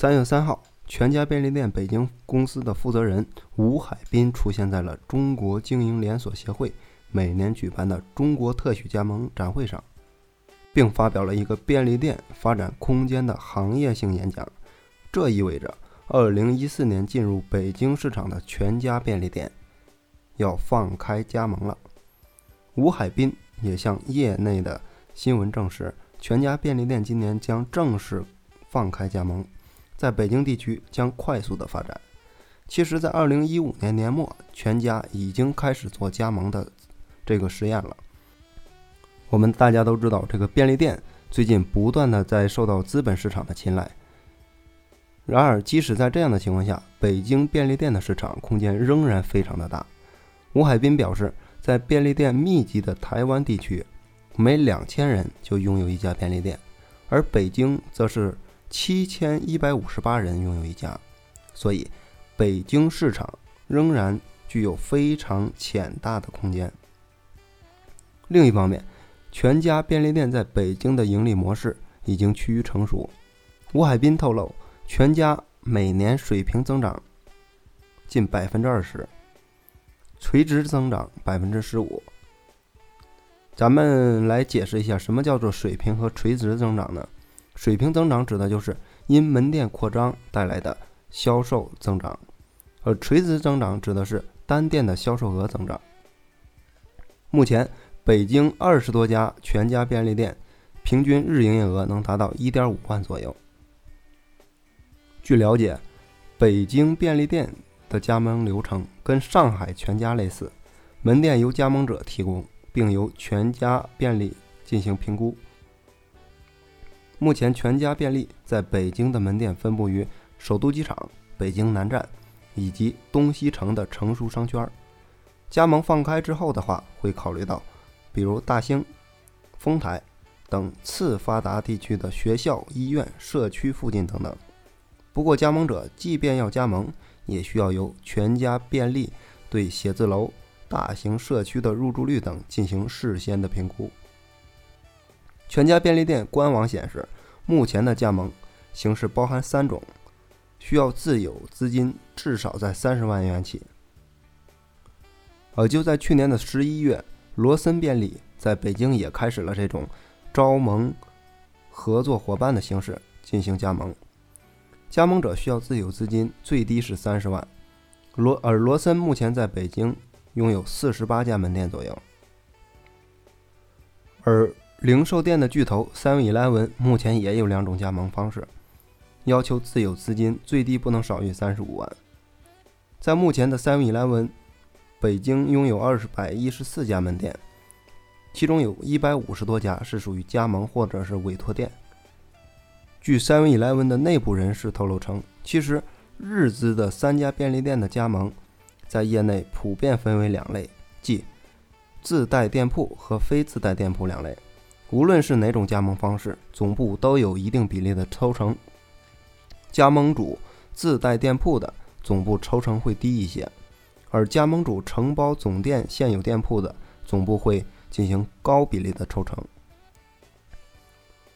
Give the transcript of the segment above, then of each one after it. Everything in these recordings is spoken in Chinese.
三月三号，全家便利店北京公司的负责人吴海滨出现在了中国经营连锁协会每年举办的中国特许加盟展会上，并发表了一个便利店发展空间的行业性演讲。这意味着，二零一四年进入北京市场的全家便利店要放开加盟了。吴海滨也向业内的新闻证实，全家便利店今年将正式放开加盟。在北京地区将快速的发展。其实，在二零一五年年末，全家已经开始做加盟的这个实验了。我们大家都知道，这个便利店最近不断的在受到资本市场的青睐。然而，即使在这样的情况下，北京便利店的市场空间仍然非常的大。吴海滨表示，在便利店密集的台湾地区，每两千人就拥有一家便利店，而北京则是。七千一百五十八人拥有一家，所以北京市场仍然具有非常潜大的空间。另一方面，全家便利店在北京的盈利模式已经趋于成熟。吴海滨透露，全家每年水平增长近百分之二十，垂直增长百分之十五。咱们来解释一下，什么叫做水平和垂直增长呢？水平增长指的就是因门店扩张带来的销售增长，而垂直增长指的是单店的销售额增长。目前，北京二十多家全家便利店平均日营业额能达到一点五万左右。据了解，北京便利店的加盟流程跟上海全家类似，门店由加盟者提供，并由全家便利进行评估。目前，全家便利在北京的门店分布于首都机场、北京南站以及东西城的成熟商圈。加盟放开之后的话，会考虑到比如大兴、丰台等次发达地区的学校、医院、社区附近等等。不过，加盟者即便要加盟，也需要由全家便利对写字楼、大型社区的入住率等进行事先的评估。全家便利店官网显示，目前的加盟形式包含三种，需要自有资金至少在三十万元起。而就在去年的十一月，罗森便利在北京也开始了这种招盟合作伙伴的形式进行加盟，加盟者需要自有资金最低是三十万。罗而罗森目前在北京拥有四十八家门店左右，而。零售店的巨头 Seven Eleven 目前也有两种加盟方式，要求自有资金最低不能少于三十五万。在目前的 Seven Eleven，北京拥有二十百一十四家门店，其中有一百五十多家是属于加盟或者是委托店。据 Seven Eleven 的内部人士透露称，其实日资的三家便利店的加盟，在业内普遍分为两类，即自带店铺和非自带店铺两类。无论是哪种加盟方式，总部都有一定比例的抽成。加盟主自带店铺的总部抽成会低一些，而加盟主承包总店现有店铺的总部会进行高比例的抽成。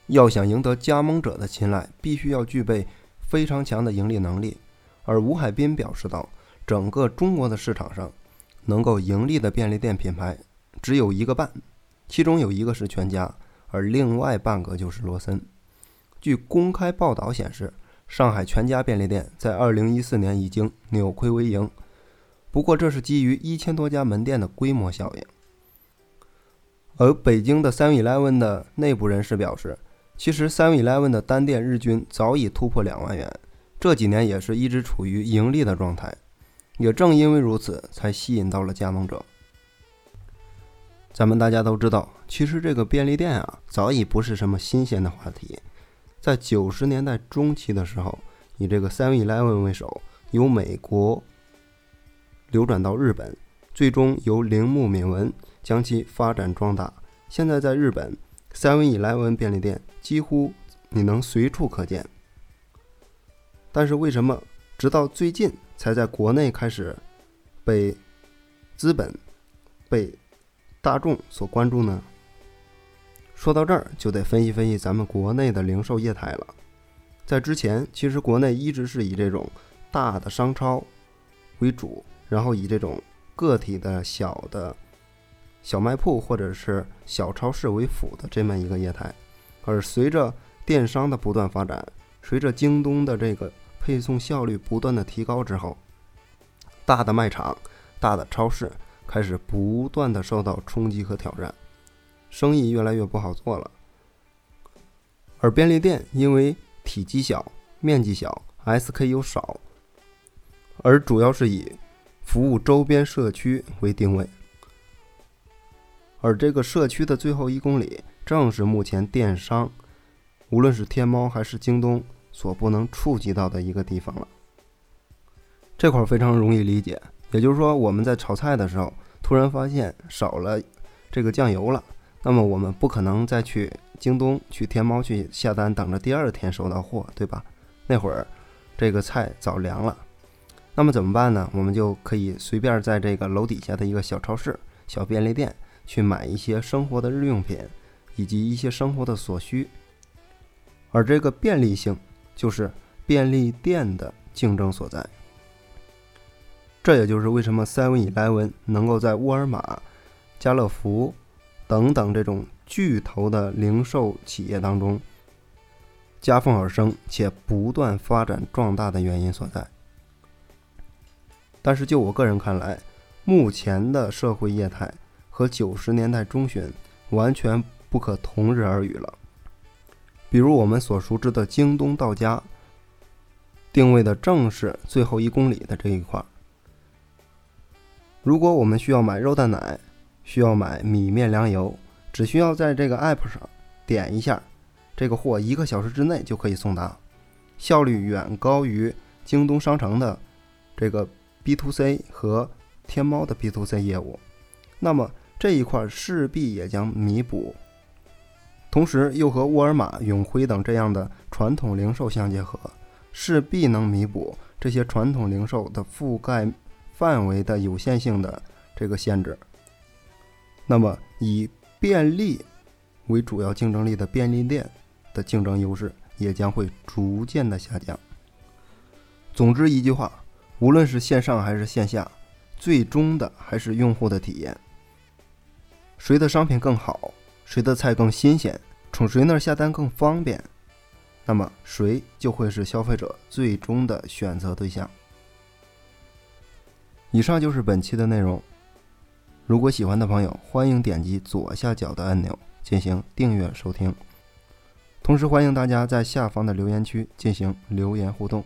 要想赢得加盟者的青睐，必须要具备非常强的盈利能力。而吴海滨表示道：“整个中国的市场上，能够盈利的便利店品牌只有一个半。”其中有一个是全家，而另外半个就是罗森。据公开报道显示，上海全家便利店在2014年已经扭亏为盈。不过，这是基于一千多家门店的规模效应。而北京的 Seven Eleven 的内部人士表示，其实 Seven Eleven 的单店日均早已突破两万元，这几年也是一直处于盈利的状态。也正因为如此，才吸引到了加盟者。咱们大家都知道，其实这个便利店啊，早已不是什么新鲜的话题。在九十年代中期的时候，以这个 Seven Eleven 为首，由美国流转到日本，最终由铃木敏文将其发展壮大。现在在日本，Seven Eleven 便利店几乎你能随处可见。但是为什么直到最近才在国内开始被资本被？大众所关注呢？说到这儿，就得分析分析咱们国内的零售业态了。在之前，其实国内一直是以这种大的商超为主，然后以这种个体的小的小卖铺或者是小超市为辅的这么一个业态。而随着电商的不断发展，随着京东的这个配送效率不断的提高之后，大的卖场、大的超市开始不断的受到冲击和挑战，生意越来越不好做了。而便利店因为体积小、面积小、SKU 少，而主要是以服务周边社区为定位，而这个社区的最后一公里，正是目前电商，无论是天猫还是京东所不能触及到的一个地方了。这块非常容易理解，也就是说，我们在炒菜的时候，突然发现少了这个酱油了，那么我们不可能再去。京东去天猫去下单，等着第二天收到货，对吧？那会儿这个菜早凉了，那么怎么办呢？我们就可以随便在这个楼底下的一个小超市、小便利店去买一些生活的日用品，以及一些生活的所需。而这个便利性就是便利店的竞争所在。这也就是为什么 Seven Eleven 能够在沃尔玛、家乐福等等这种。巨头的零售企业当中夹缝而生且不断发展壮大的原因所在。但是就我个人看来，目前的社会业态和九十年代中旬完全不可同日而语了。比如我们所熟知的京东到家，定位的正是最后一公里的这一块。如果我们需要买肉蛋奶，需要买米面粮油。只需要在这个 app 上点一下，这个货一个小时之内就可以送达，效率远高于京东商城的这个 B to C 和天猫的 B to C 业务。那么这一块势必也将弥补，同时又和沃尔玛、永辉等这样的传统零售相结合，势必能弥补这些传统零售的覆盖范围的有限性的这个限制。那么以便利为主要竞争力的便利店的竞争优势也将会逐渐的下降。总之一句话，无论是线上还是线下，最终的还是用户的体验。谁的商品更好，谁的菜更新鲜，从谁那儿下单更方便，那么谁就会是消费者最终的选择对象。以上就是本期的内容。如果喜欢的朋友，欢迎点击左下角的按钮进行订阅收听。同时，欢迎大家在下方的留言区进行留言互动。